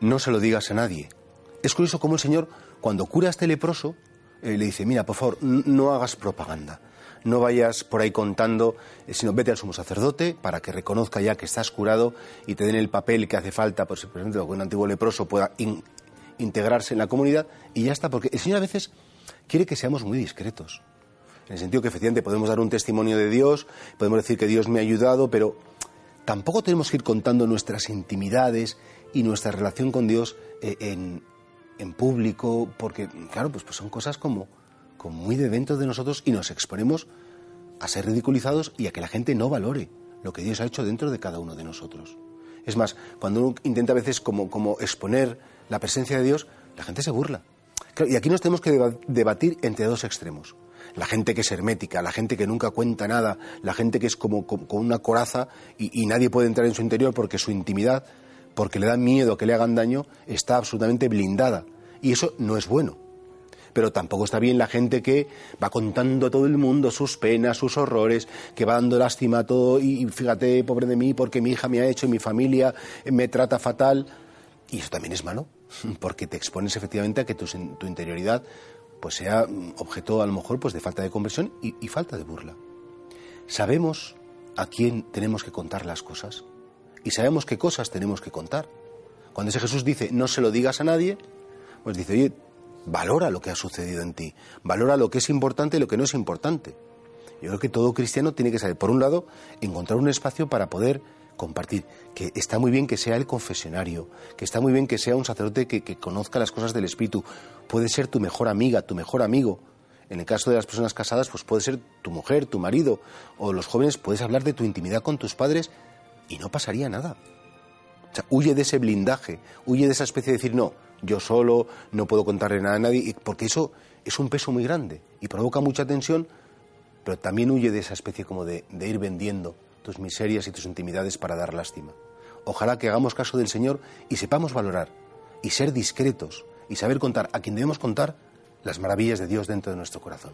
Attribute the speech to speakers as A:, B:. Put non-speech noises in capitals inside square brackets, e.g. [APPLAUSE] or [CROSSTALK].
A: no se lo digas a nadie. Es curioso cómo el Señor, cuando cura a este leproso, eh, le dice, mira, por favor, no hagas propaganda. No vayas por ahí contando, eh, sino vete al sumo sacerdote para que reconozca ya que estás curado y te den el papel que hace falta, por ejemplo, que un antiguo leproso pueda integrarse en la comunidad y ya está, porque el Señor a veces quiere que seamos muy discretos. En el sentido que efectivamente podemos dar un testimonio de Dios, podemos decir que Dios me ha ayudado, pero tampoco tenemos que ir contando nuestras intimidades y nuestra relación con Dios eh, en, en público, porque, claro, pues, pues son cosas como, como muy de dentro de nosotros y nos exponemos a ser ridiculizados y a que la gente no valore lo que Dios ha hecho dentro de cada uno de nosotros. Es más, cuando uno intenta a veces como, como exponer la presencia de Dios, la gente se burla. y aquí nos tenemos que debatir entre dos extremos. La gente que es hermética, la gente que nunca cuenta nada, la gente que es como, con una coraza y, y nadie puede entrar en su interior porque su intimidad porque le da miedo que le hagan daño, está absolutamente blindada. Y eso no es bueno. Pero tampoco está bien la gente que va contando a todo el mundo sus penas, sus horrores, que va dando lástima a todo y fíjate, pobre de mí, porque mi hija me ha hecho y mi familia me trata fatal. Y eso también es malo, [LAUGHS] porque te expones efectivamente a que tu, tu interioridad pues sea objeto a lo mejor pues de falta de conversión y, y falta de burla. Sabemos a quién tenemos que contar las cosas y sabemos qué cosas tenemos que contar. Cuando ese Jesús dice, no se lo digas a nadie, pues dice, oye, valora lo que ha sucedido en ti, valora lo que es importante y lo que no es importante. Yo creo que todo cristiano tiene que saber, por un lado, encontrar un espacio para poder compartir, que está muy bien que sea el confesionario, que está muy bien que sea un sacerdote que, que conozca las cosas del Espíritu, puede ser tu mejor amiga, tu mejor amigo, en el caso de las personas casadas, pues puede ser tu mujer, tu marido, o los jóvenes puedes hablar de tu intimidad con tus padres y no pasaría nada. Huye de ese blindaje, huye de esa especie de decir, no, yo solo, no puedo contarle nada a nadie, porque eso es un peso muy grande y provoca mucha tensión, pero también huye de esa especie como de ir vendiendo tus miserias y tus intimidades para dar lástima. Ojalá que hagamos caso del Señor y sepamos valorar y ser discretos y saber contar a quien debemos contar las maravillas de Dios dentro de nuestro corazón.